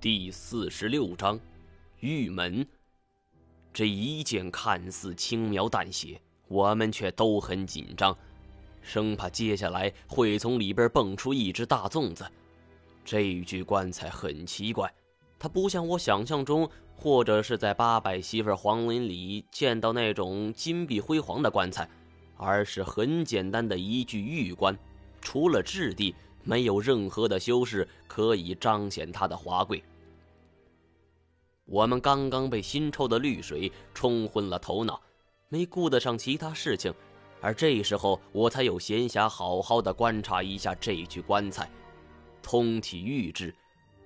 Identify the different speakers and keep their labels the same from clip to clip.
Speaker 1: 第四十六章，玉门。这一剑看似轻描淡写，我们却都很紧张，生怕接下来会从里边蹦出一只大粽子。这具棺材很奇怪，它不像我想象中，或者是在八百媳妇黄陵里见到那种金碧辉煌的棺材，而是很简单的一具玉棺，除了质地。没有任何的修饰可以彰显它的华贵。我们刚刚被腥臭的绿水冲昏了头脑，没顾得上其他事情，而这时候我才有闲暇好好的观察一下这具棺材。通体玉质，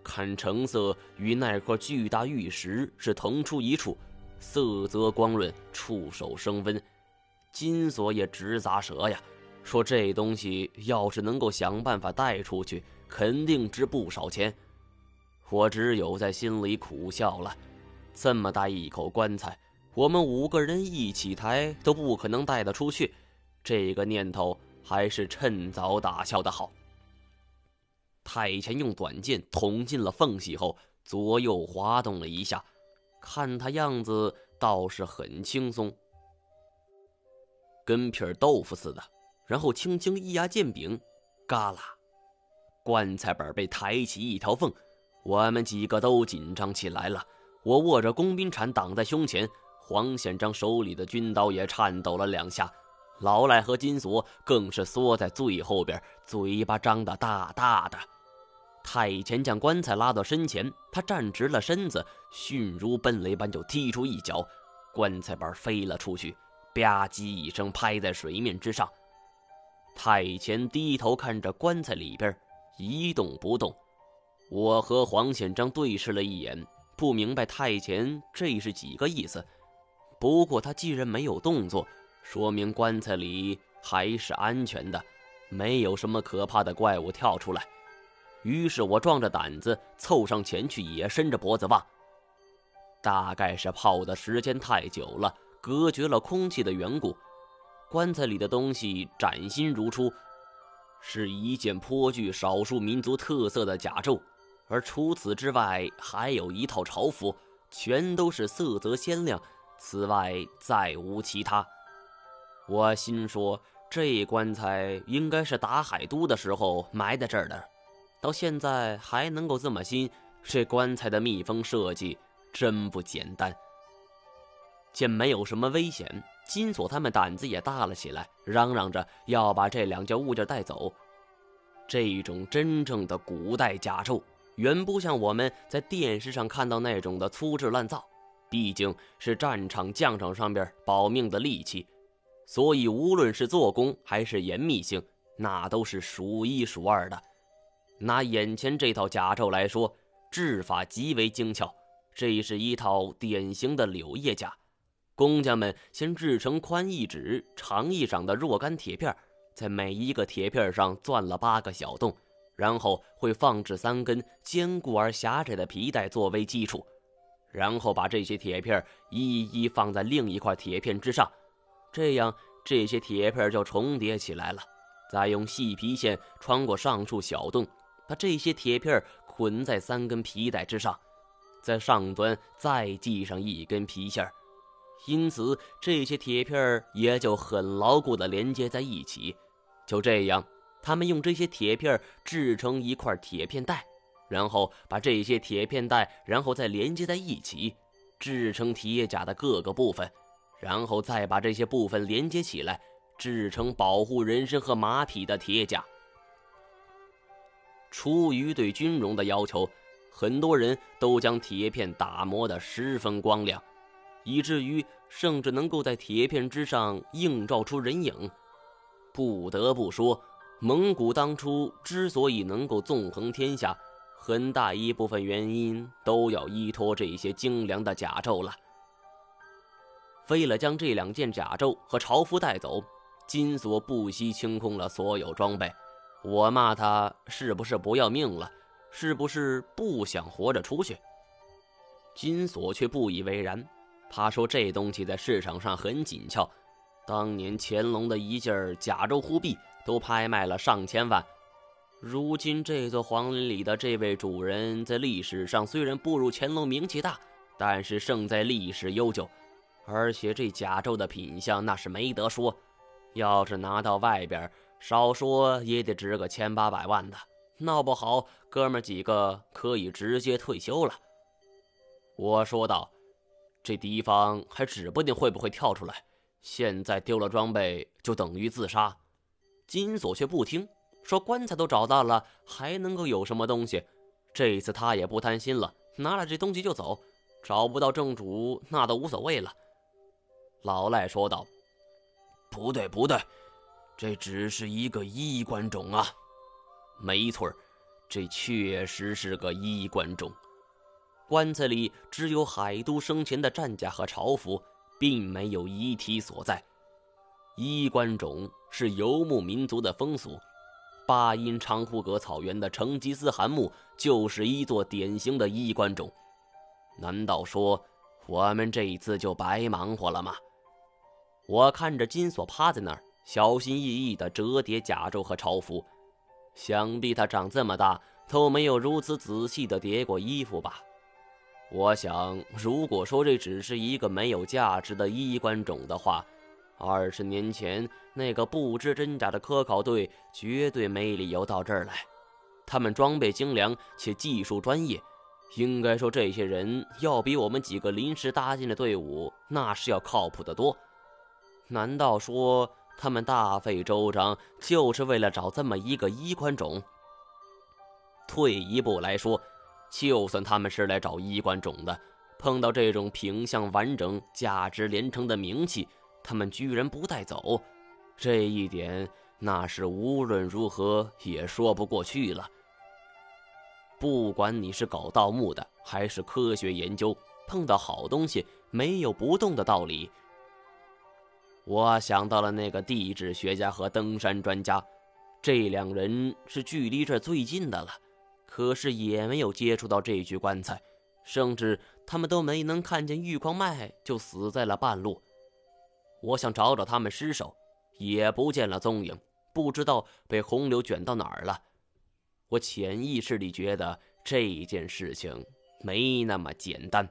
Speaker 1: 看成色与那块巨大玉石是同出一处，色泽光润，触手生温。金锁也直咂舌呀。说这东西要是能够想办法带出去，肯定值不少钱。我只有在心里苦笑了。这么大一口棺材，我们五个人一起抬都不可能带得出去。这个念头还是趁早打消的好。太前用短剑捅进了缝隙后，左右滑动了一下，看他样子倒是很轻松，跟片豆腐似的。然后轻轻一压剑柄，嘎啦，棺材板被抬起一条缝，我们几个都紧张起来了。我握着工兵铲挡在胸前，黄显章手里的军刀也颤抖了两下，老赖和金锁更是缩在最后边，嘴巴张得大大的。太前将棺材拉到身前，他站直了身子，迅如奔雷般就踢出一脚，棺材板飞了出去，吧唧一声拍在水面之上。太前低头看着棺材里边，一动不动。我和黄显章对视了一眼，不明白太前这是几个意思。不过他既然没有动作，说明棺材里还是安全的，没有什么可怕的怪物跳出来。于是我壮着胆子凑上前去，也伸着脖子望。大概是泡的时间太久了，隔绝了空气的缘故。棺材里的东西崭新如初，是一件颇具少数民族特色的甲胄，而除此之外，还有一套朝服，全都是色泽鲜亮。此外，再无其他。我心说，这棺材应该是打海都的时候埋在这儿的，到现在还能够这么新，这棺材的密封设计真不简单。见没有什么危险。金锁他们胆子也大了起来，嚷嚷着要把这两件物件带走。这种真正的古代甲胄，远不像我们在电视上看到那种的粗制滥造，毕竟是战场将场上边保命的利器，所以无论是做工还是严密性，那都是数一数二的。拿眼前这套甲胄来说，制法极为精巧，这是一套典型的柳叶甲。工匠们先制成宽一指、长一掌的若干铁片，在每一个铁片上钻了八个小洞，然后会放置三根坚固而狭窄的皮带作为基础，然后把这些铁片一一放在另一块铁片之上，这样这些铁片就重叠起来了。再用细皮线穿过上述小洞，把这些铁片捆在三根皮带之上，在上端再系上一根皮线儿。因此，这些铁片也就很牢固地连接在一起。就这样，他们用这些铁片制成一块铁片带，然后把这些铁片带，然后再连接在一起，制成铁甲的各个部分，然后再把这些部分连接起来，制成保护人身和马匹的铁甲。出于对军容的要求，很多人都将铁片打磨得十分光亮。以至于甚至能够在铁片之上映照出人影。不得不说，蒙古当初之所以能够纵横天下，很大一部分原因都要依托这些精良的甲胄了。为了将这两件甲胄和朝服带走，金锁不惜清空了所有装备。我骂他是不是不要命了？是不是不想活着出去？金锁却不以为然。他说：“这东西在市场上很紧俏，当年乾隆的一件甲胄忽必都拍卖了上千万，如今这座皇陵里的这位主人，在历史上虽然不如乾隆名气大，但是胜在历史悠久。而且这甲胄的品相那是没得说，要是拿到外边，少说也得值个千八百万的。闹不好，哥们几个可以直接退休了。我说道：“这敌方还指不定会不会跳出来，现在丢了装备就等于自杀。”金锁却不听。说棺材都找到了，还能够有什么东西？这一次他也不贪心了，拿了这东西就走。找不到正主，那都无所谓了。老赖说道：“
Speaker 2: 不对，不对，这只是一个衣冠冢啊！
Speaker 1: 没错这确实是个衣冠冢。棺材里只有海都生前的战甲和朝服，并没有遗体所在。衣冠冢是游牧民族的风俗。”巴音长呼格草原的成吉思汗墓就是一座典型的衣冠冢，难道说我们这一次就白忙活了吗？我看着金锁趴在那儿，小心翼翼地折叠甲胄和朝服，想必他长这么大都没有如此仔细地叠过衣服吧。我想，如果说这只是一个没有价值的衣冠冢的话，二十年前，那个不知真假的科考队绝对没理由到这儿来。他们装备精良且技术专业，应该说这些人要比我们几个临时搭建的队伍那是要靠谱得多。难道说他们大费周章就是为了找这么一个衣冠冢？退一步来说，就算他们是来找衣冠冢的，碰到这种品相完整、价值连城的名器。他们居然不带走，这一点那是无论如何也说不过去了。不管你是搞盗墓的，还是科学研究，碰到好东西没有不动的道理。我想到了那个地质学家和登山专家，这两人是距离这最近的了，可是也没有接触到这具棺材，甚至他们都没能看见玉矿脉，就死在了半路。我想找找他们尸首，也不见了踪影，不知道被洪流卷到哪儿了。我潜意识里觉得这件事情没那么简单。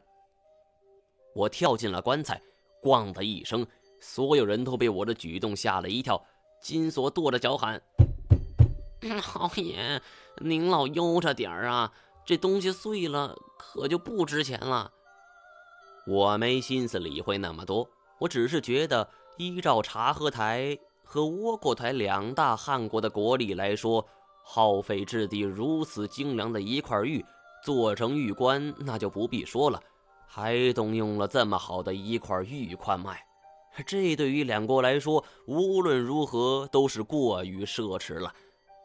Speaker 1: 我跳进了棺材，咣的一声，所有人都被我的举动吓了一跳。金锁跺着脚喊：“
Speaker 3: 老爷，您老悠着点儿啊！这东西碎了，可就不值钱了。”
Speaker 1: 我没心思理会那么多。我只是觉得，依照察合台和窝阔台两大汉国的国力来说，耗费质地如此精良的一块玉做成玉棺，那就不必说了。还动用了这么好的一块玉矿脉，这对于两国来说，无论如何都是过于奢侈了。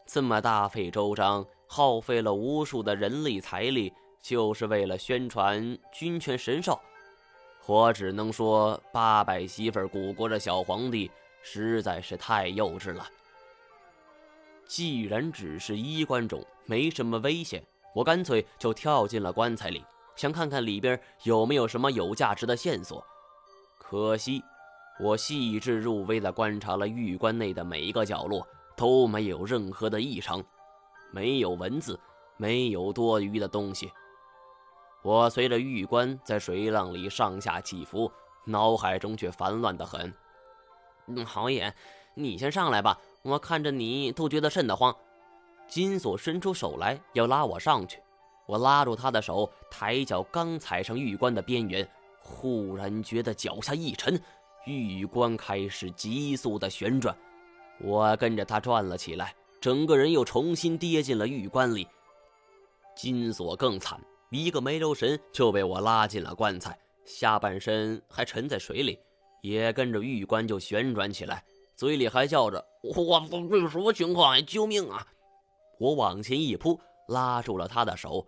Speaker 1: 这么大费周章，耗费了无数的人力财力，就是为了宣传君权神授。我只能说，八百媳妇古国的小皇帝实在是太幼稚了。既然只是衣冠冢，没什么危险，我干脆就跳进了棺材里，想看看里边有没有什么有价值的线索。可惜，我细致入微地观察了玉棺内的每一个角落，都没有任何的异常，没有文字，没有多余的东西。我随着玉棺在水浪里上下起伏，脑海中却烦乱的很。
Speaker 3: 嗯，豪爷，你先上来吧，我看着你都觉得瘆得慌。
Speaker 1: 金锁伸出手来要拉我上去，我拉住他的手，抬脚刚踩上玉棺的边缘，忽然觉得脚下一沉，玉棺开始急速的旋转，我跟着他转了起来，整个人又重新跌进了玉棺里。金锁更惨。一个没留神就被我拉进了棺材，下半身还沉在水里，也跟着玉棺就旋转起来，嘴里还叫着：“
Speaker 3: 我操，这是什么情况？救命啊！”
Speaker 1: 我往前一扑，拉住了他的手。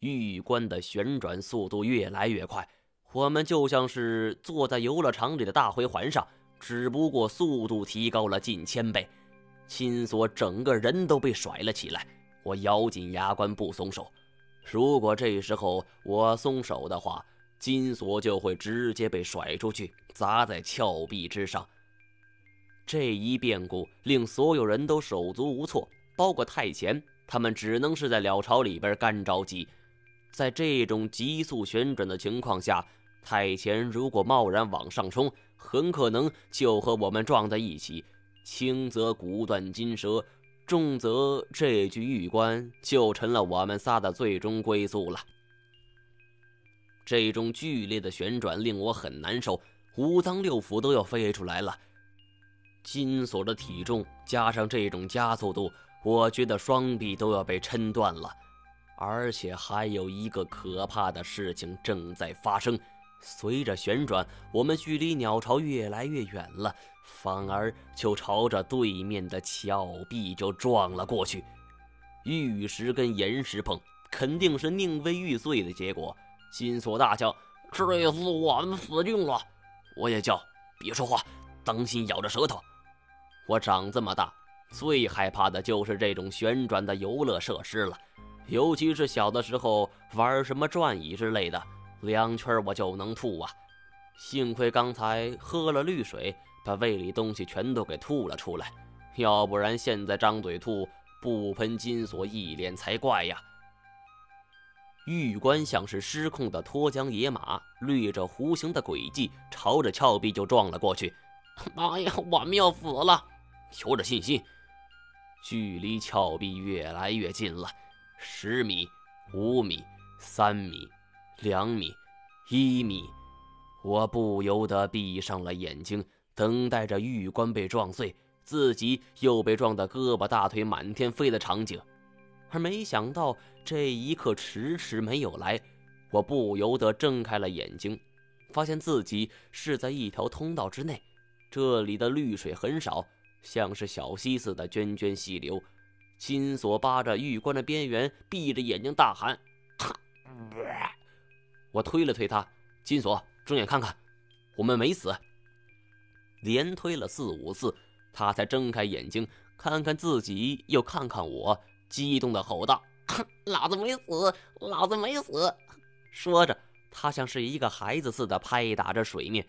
Speaker 1: 玉棺的旋转速度越来越快，我们就像是坐在游乐场里的大回环上，只不过速度提高了近千倍。金锁整个人都被甩了起来，我咬紧牙关不松手。如果这时候我松手的话，金锁就会直接被甩出去，砸在峭壁之上。这一变故令所有人都手足无措，包括太前，他们只能是在鸟巢里边干着急。在这种急速旋转的情况下，太前如果贸然往上冲，很可能就和我们撞在一起，轻则骨断筋折，重则这具玉棺就成了我们仨的最终归宿了。这种剧烈的旋转令我很难受，五脏六腑都要飞出来了。金锁的体重加上这种加速度，我觉得双臂都要被抻断了。而且还有一个可怕的事情正在发生：随着旋转，我们距离鸟巢越来越远了，反而就朝着对面的峭壁就撞了过去。玉石跟岩石碰，肯定是宁为玉碎的结果。金锁大叫：“
Speaker 3: 这次我们死定了！”
Speaker 1: 我也叫：“别说话，当心咬着舌头。”我长这么大，最害怕的就是这种旋转的游乐设施了。尤其是小的时候玩什么转椅之类的，两圈我就能吐啊！幸亏刚才喝了绿水，把胃里东西全都给吐了出来，要不然现在张嘴吐不喷金锁一脸才怪呀！玉棺像是失控的脱缰野马，掠着弧形的轨迹，朝着峭壁就撞了过去。
Speaker 3: 妈 呀，我们要死了！
Speaker 1: 有着信心，距离峭壁越来越近了。十米，五米，三米，两米，一米，我不由得闭上了眼睛，等待着玉棺被撞碎，自己又被撞得胳膊大腿满天飞的场景。而没想到这一刻迟迟没有来，我不由得睁开了眼睛，发现自己是在一条通道之内，这里的绿水很少，像是小溪似的涓涓细流。金锁扒着玉棺的边缘，闭着眼睛大喊：“我推了推他，金锁睁眼看看，我们没死。”连推了四五次，他才睁开眼睛，看看自己，又看看我，激动的吼道：“
Speaker 3: 老子没死，老子没死！”
Speaker 1: 说着，他像是一个孩子似的拍打着水面。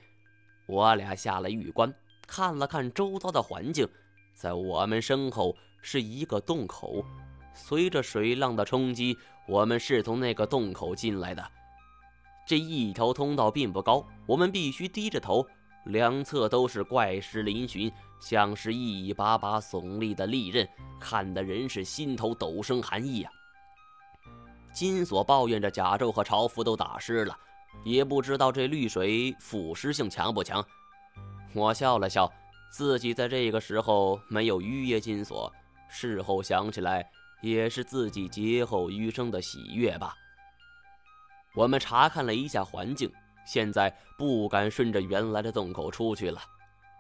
Speaker 1: 我俩下了玉棺，看了看周遭的环境，在我们身后。是一个洞口，随着水浪的冲击，我们是从那个洞口进来的。这一条通道并不高，我们必须低着头，两侧都是怪石嶙峋，像是一把把耸立的利刃，看得人是心头陡生寒意呀。金锁抱怨着甲胄和朝服都打湿了，也不知道这绿水腐蚀性强不强。我笑了笑，自己在这个时候没有逾越金锁。事后想起来，也是自己劫后余生的喜悦吧。我们查看了一下环境，现在不敢顺着原来的洞口出去了。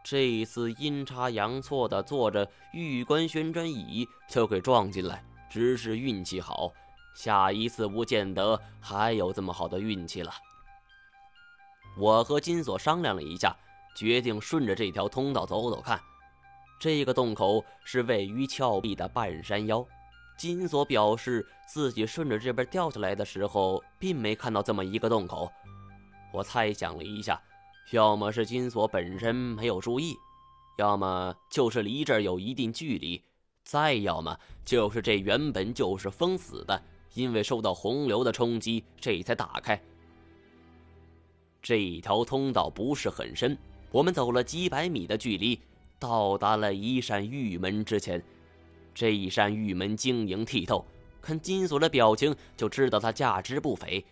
Speaker 1: 这一次阴差阳错的坐着玉棺旋转椅就给撞进来，只是运气好。下一次不见得还有这么好的运气了。我和金锁商量了一下，决定顺着这条通道走走看。这个洞口是位于峭壁的半山腰。金锁表示自己顺着这边掉下来的时候，并没看到这么一个洞口。我猜想了一下，要么是金锁本身没有注意，要么就是离这儿有一定距离，再要么就是这原本就是封死的，因为受到洪流的冲击，这才打开。这条通道不是很深，我们走了几百米的距离。到达了一扇玉门之前，这一扇玉门晶莹剔透，看金锁的表情就知道它价值不菲。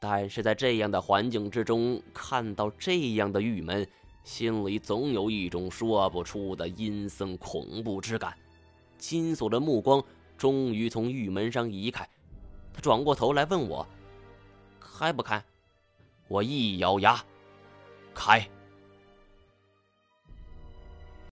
Speaker 1: 但是在这样的环境之中看到这样的玉门，心里总有一种说不出的阴森恐怖之感。金锁的目光终于从玉门上移开，他转过头来问我：“开不开？”我一咬牙：“开。”